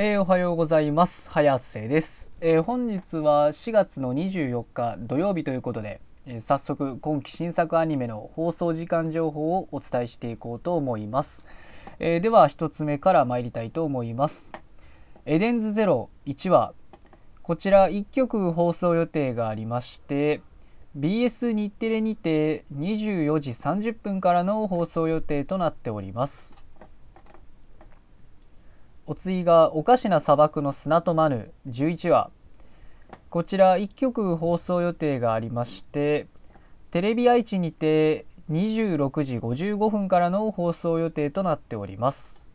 えー、おはようございます。早瀬です、えー、本日は4月の24日土曜日ということで、えー、早速今期新作アニメの放送時間情報をお伝えしていこうと思います、えでは1つ目から参りたいと思います。エデンズゼロ1話。こちら1曲放送予定がありまして BS 日テレにて24時30分からの放送予定となっております。お次がおかしな砂漠の砂とマヌ11話。こちら1曲放送予定がありましてテレビ愛知にて26時55分からの放送予定となっております。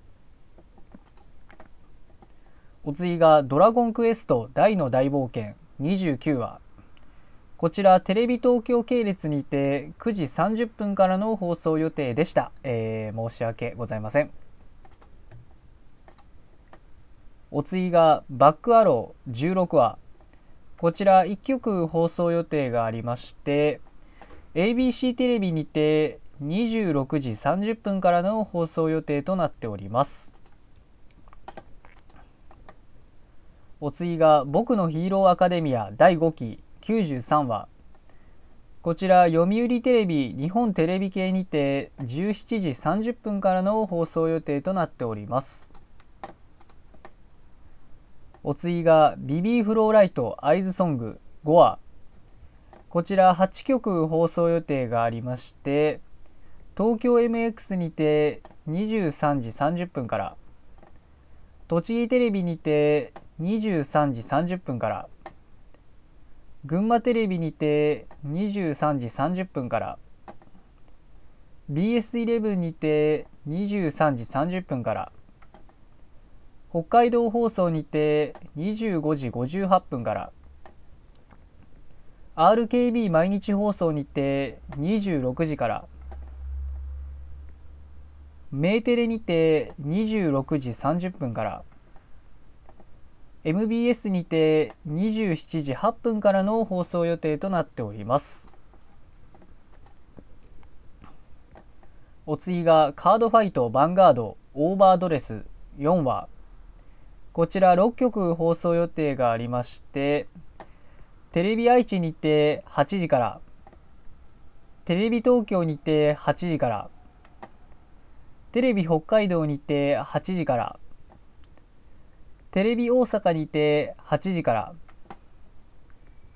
お次がドラゴンクエスト大の大冒険。29話。こちらテレビ東京系列にて9時30分からの放送予定でした、えー、申し訳ございません。お次がバックアロー16話こちら1曲放送予定がありまして ABC テレビにて26時30分からの放送予定となっております。お次が僕のヒーローアカデミア第5期93話こちら読売テレビ日本テレビ系にて17時30分からの放送予定となっております。お次がビビーフローライトアイズソング。5話こちら8曲放送予定がありまして東京 MX にて23時30分から栃木テレビにて23時30分から群馬テレビにて23時30分から BS11 にて23時30分から北海道放送にて25時58分から。RKB 毎日放送にて26時から。メーテレにて26時30分から。MBS にて27時8分からの放送予定となっております。お次がカードファイトヴァンガードオーバードレス4話。こちら6曲放送予定がありましてテレビ愛知にて8時からテレビ東京にて8時からテレビ北海道にて8時からテレビ大阪にて8時から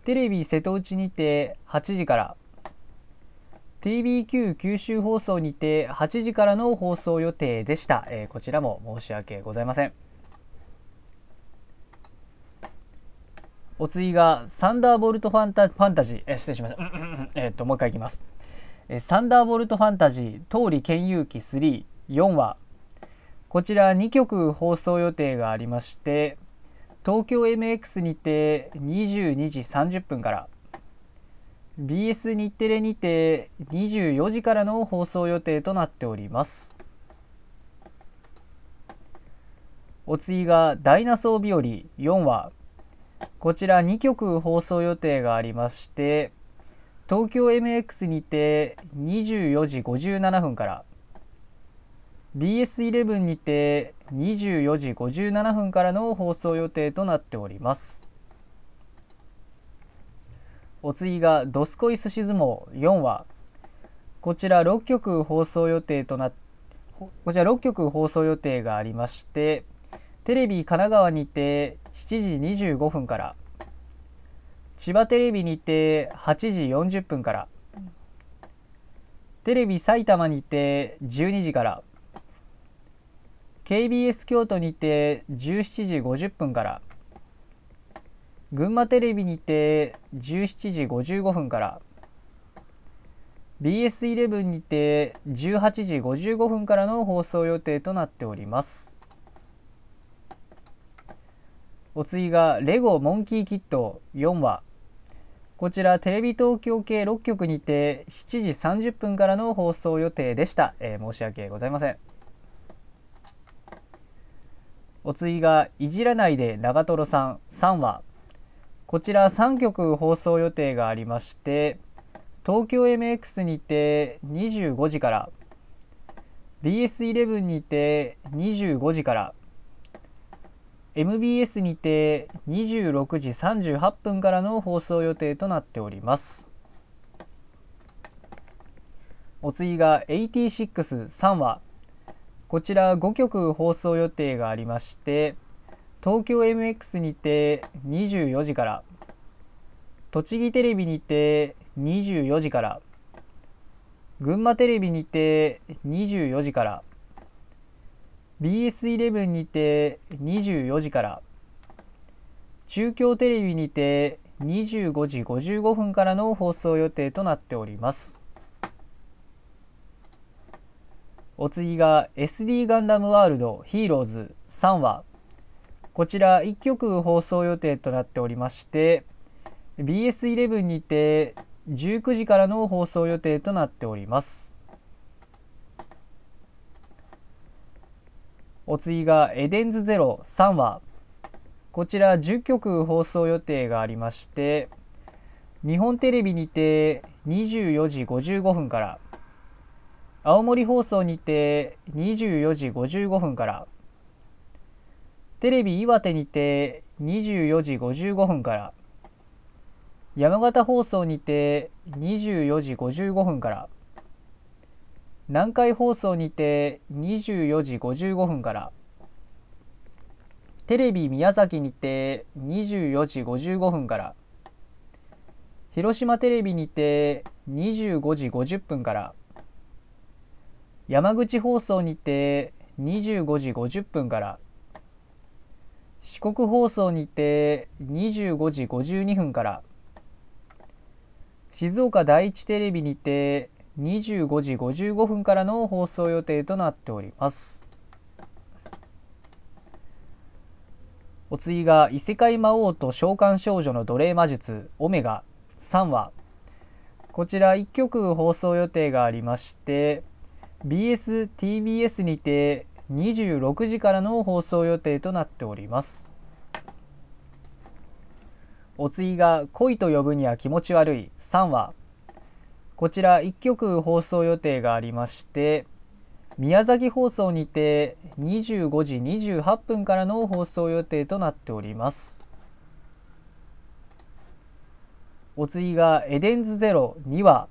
テレビ瀬戸内にて8時から TBQ 九州放送にて8時からの放送予定でした、えー、こちらも申し訳ございません。お次がサンダーボルトファンタファンタジー、え失礼しました。えっと、もう一回いきます。えサンダーボルトファンタジー、通り剣遊記3、4話。こちら2曲放送予定がありまして、東京 MX にて22時30分から、BS 日テレにて24時からの放送予定となっております。お次がダイナソー日和4話。こちら2曲放送予定がありまして東京 MX にて24時57分から BS11 にて24時57分からの放送予定となっております。お次が「どすこいすし相撲」4話。こちら6曲放送予定となこちら6曲放送予定がありましてテレビ神奈川にて7時25分から。千葉テレビにて8時40分から。テレビ埼玉にて12時から。KBS 京都にて17時50分から。群馬テレビにて17時55分から。BS11 にて18時55分からの放送予定となっております。お次がレゴモンキーキット4話。こちらテレビ東京系6局にて7時30分からの放送予定でした、えー、申し訳ございません。お次がいじらないで長瀞さん3話。こちら3曲放送予定がありまして東京 MX にて25時から。BS11 にて25時から。MBS にて26時38分からの放送予定となっております。お次が863話。こちら5曲放送予定がありまして東京 MX にて24時から栃木テレビにて24時から群馬テレビにて24時から BS11 にて24時から中京テレビにて25時55分からの放送予定となっております。お次が SD ガンダムワールドヒーローズ3話こちら1曲放送予定となっておりまして BS11 にて19時からの放送予定となっております。お次がエデンズゼロ3話こちら10曲放送予定がありまして日本テレビにて24時55分から青森放送にて24時55分からテレビ岩手にて24時55分から山形放送にて24時55分から南海放送にて24時55分から。テレビ宮崎にて24時55分から。広島テレビにて25時50分から。山口放送にて25時50分から。四国放送にて25時52分から。静岡第一テレビにて25時55分からの放送予定となっております。お次が異世界魔王と召喚少女の奴隷魔術オメガ。3話。こちら1曲放送予定がありまして BSTBS にて26時からの放送予定となっております。お次が恋と呼ぶには気持ち悪い。3話。こちら1曲放送予定がありまして宮崎放送にて25時28分からの放送予定となっております。お次がエデンズゼロ2話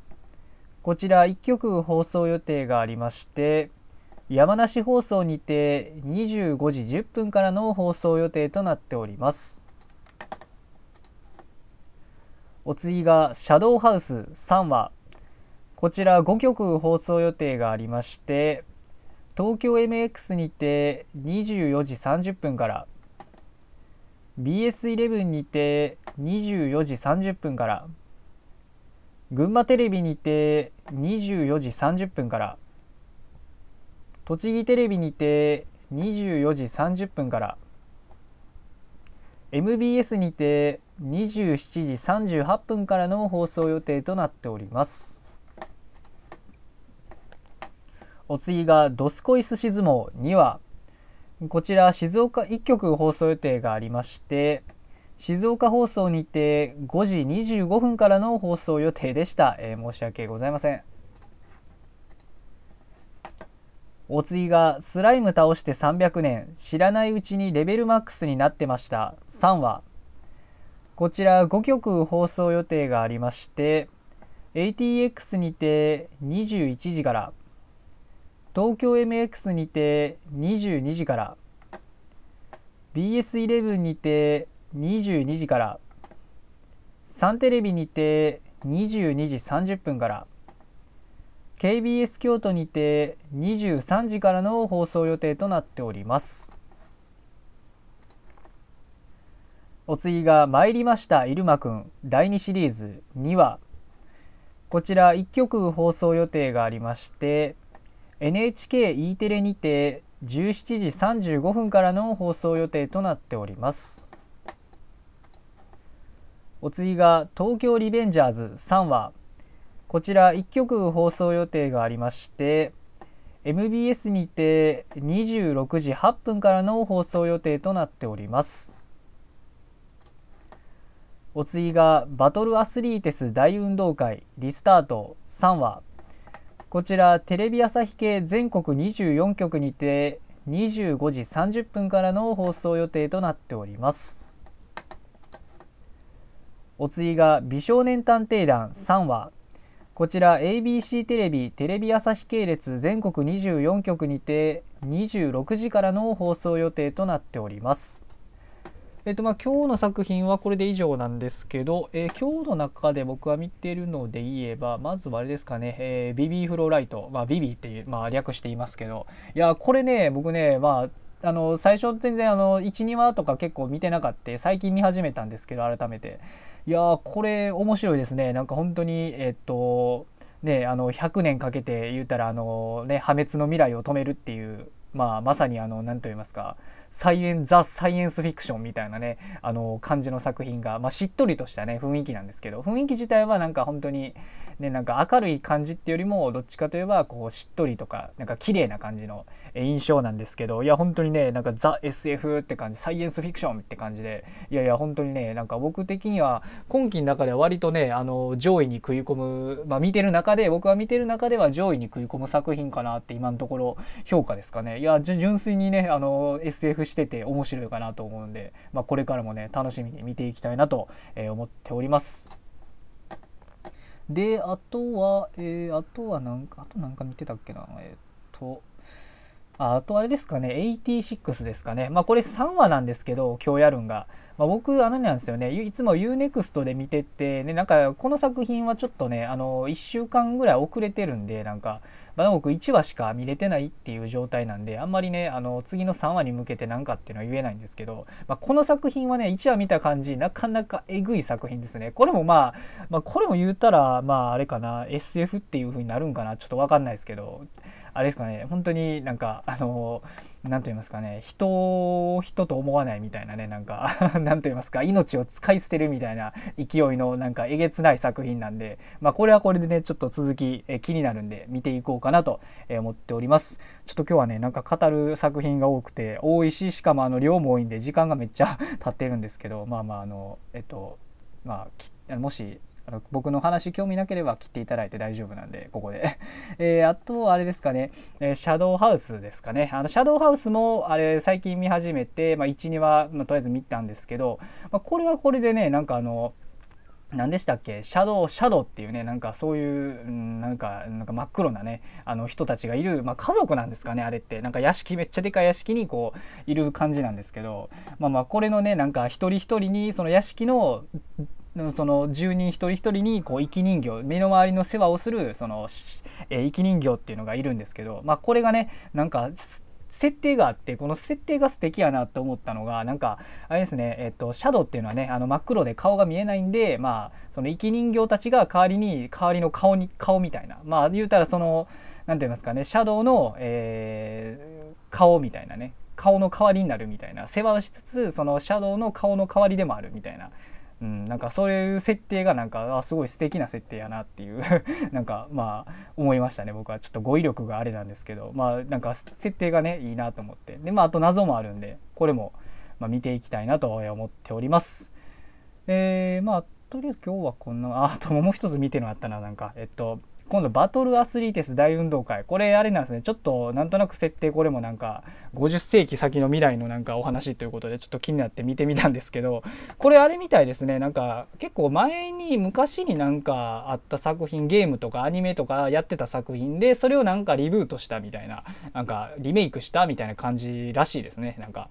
こちら1曲放送予定がありまして山梨放送にて25時10分からの放送予定となっております。お次がシャドウハウス3話こちら5曲放送予定がありまして東京 MX にて24時30分から BS11 にて24時30分から群馬テレビにて24時30分から栃木テレビにて24時30分から MBS にて27時38分からの放送予定となっております。お次が「ドスコイスシズモ2話」こちら静岡1曲放送予定がありまして静岡放送にて5時25分からの放送予定でした、えー、申し訳ございません。お次がスライム倒して300年知らないうちにレベルマックスになってました。3話。こちら5曲放送予定がありまして ATX にて21時から東京 MX にて22時から BS11 にて22時からサンテレビにて22時30分から KBS 京都にて23時からの放送予定となっております。お次が参りました入間くん第2シリーズ2話こちら1曲放送予定がありまして NHKE テレにて17時35分からの放送予定となっております。お次が東京リベンジャーズ3話こちら1曲放送予定がありまして MBS にて26時8分からの放送予定となっております。お次がバトルアスリーテス大運動会リスタート3話こちらテレビ朝日系全国24局にて25時30分からの放送予定となっております。お次が美少年探偵団3話こちら ABC テレビテレビ朝日系列全国24局にて26時からの放送予定となっております。えっとまあ今日の作品はこれで以上なんですけど、えー、今日の中で僕は見てるので言えばまずはあれですかね、えー、ビビーフローライト、まあ、ビビっていう、まあ、略していますけどいやこれね僕ねまああの最初全然あの12話とか結構見てなかった最近見始めたんですけど改めて。いやーこれ面白いですね。なんか本当にえっとねあの100年かけて言うたらあのね破滅の未来を止めるっていうまあまさにあの何と言いますかサイエンザ・サイエンスフィクションみたいなねあの感じの作品が、まあ、しっとりとしたね雰囲気なんですけど雰囲気自体はなんか本当にねなんか明るい感じっていうよりもどっちかといえばこうしっとりとかなんか綺麗な感じの印象なんですけどいや本当にねなんかザ・ SF って感じサイエンスフィクションって感じでいやいや本当にねなんか僕的には今期の中では割とねあの上位に食い込む、まあ、見てる中で僕は見てる中では上位に食い込む作品かなって今のところ評価ですかね。いや純粋にねあの SF してて面白いかなと思うんで、まあ、これからもね楽しみに見ていきたいなと思っております。で、あとは、えー、あとはなんか、あとなんか見てたっけな、えっ、と、あとあれですかね、86ですかね。まあこれ3話なんですけど、今日やるんが。まあ、僕、あのなんですよね、いつも UNEXT で見てて、ね、なんかこの作品はちょっとね、あの、1週間ぐらい遅れてるんで、なんか、まだ僕1話しか見れてないっていう状態なんで、あんまりね、あの、次の3話に向けて何かっていうのは言えないんですけど、まあ、この作品はね、1話見た感じ、なかなかえぐい作品ですね。これもまあ、まあ、これも言うたら、まあ、あれかな、SF っていう風になるんかな、ちょっとわかんないですけど、あれですかね本当になんか あの何と言いますかね人を人と思わないみたいなねなんか 何と言いますか命を使い捨てるみたいな勢いのなんかえげつない作品なんでまあこれはこれでねちょっと続きえ気になるんで見ていこうかなと思っております。ちょっと今日はねなんか語る作品が多くて多いししかもあの量も多いんで時間がめっちゃ 経ってるんですけどまあまああのえっとまあもし僕の話興味なければ切っていただいて大丈夫なんでここで。えー、あとあれですかね、えー、シャドウハウスですかね。あのシャドウハウスもあれ最近見始めて、まあ、12話、まあ、とりあえず見たんですけど、まあ、これはこれでねなんかあの何でしたっけ？シャドウ、シャドウっていうね、なんかそういう、なんか、なんか真っ黒なね、あの人たちがいる、まあ家族なんですかね、あれって。なんか屋敷、めっちゃでかい屋敷にこう、いる感じなんですけど、まあまあこれのね、なんか一人一人にその屋敷のその住人一人一人にこう生き人形身の回りの世話をするその、え、生き人形っていうのがいるんですけど、まあ、これがねなんか設定があってこの設定が素敵やなって思ったのがなんかあれですねえっとシャドウっていうのはねあの真っ黒で顔が見えないんでまあその生き人形たちが代わりに代わりの顔に顔みたいな。まあ言うたらその何て言いますかねシャドウの、えー、顔みたいなね。顔の代わりになるみたいな。世話をしつつそのシャドウの顔の代わりでもあるみたいな。うん、なんかそういう設定がなんかあすごい素敵な設定やなっていう なんかまあ思いましたね。僕はちょっと語彙力があれなんですけど。まあなんか設定がねいいなと思って。でまああと謎もあるんでこれも、まあ、見ていきたいなと思っております。えー、まあとりあえず今日はこんなあともう一つ見てるのあったななんか。えっと今度バトルアスリーテス大運動会。これあれなんですね。ちょっとなんとなく設定これもなんか50世紀先の未来のなんかお話ということでちょっと気になって見てみたんですけどこれあれみたいですね。なんか結構前に昔になんかあった作品ゲームとかアニメとかやってた作品でそれをなんかリブートしたみたいななんかリメイクしたみたいな感じらしいですね。なんか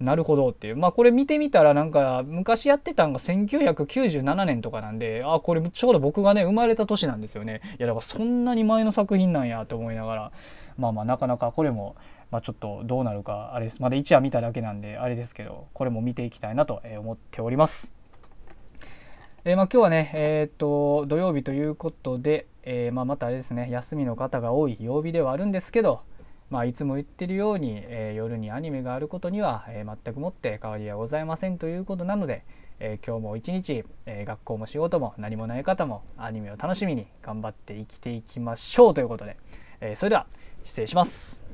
なるほどっていう。まあこれ見てみたらなんか昔やってたんが1997年とかなんであこれちょうど僕がね生まれた年なんですよね。いやだからそんなに前の作品なんやと思いながら。まあまあなかなかこれもまあ、ちょっとどうなるかあれです。まだ1話見ただけなんであれですけどこれも見ていきたいなと思っております。えー、まあ、今日はね、えー、っと土曜日ということで、えー、ま、またあれですね休みの方が多い曜日ではあるんですけど、まあ、いつも言ってるように、えー、夜にアニメがあることには、えー、全くもって変わりはございませんということなので、えー、今日も一日、え学校も仕事も何もない方もアニメを楽しみに頑張って生きていきましょうということで、えそれでは失礼します。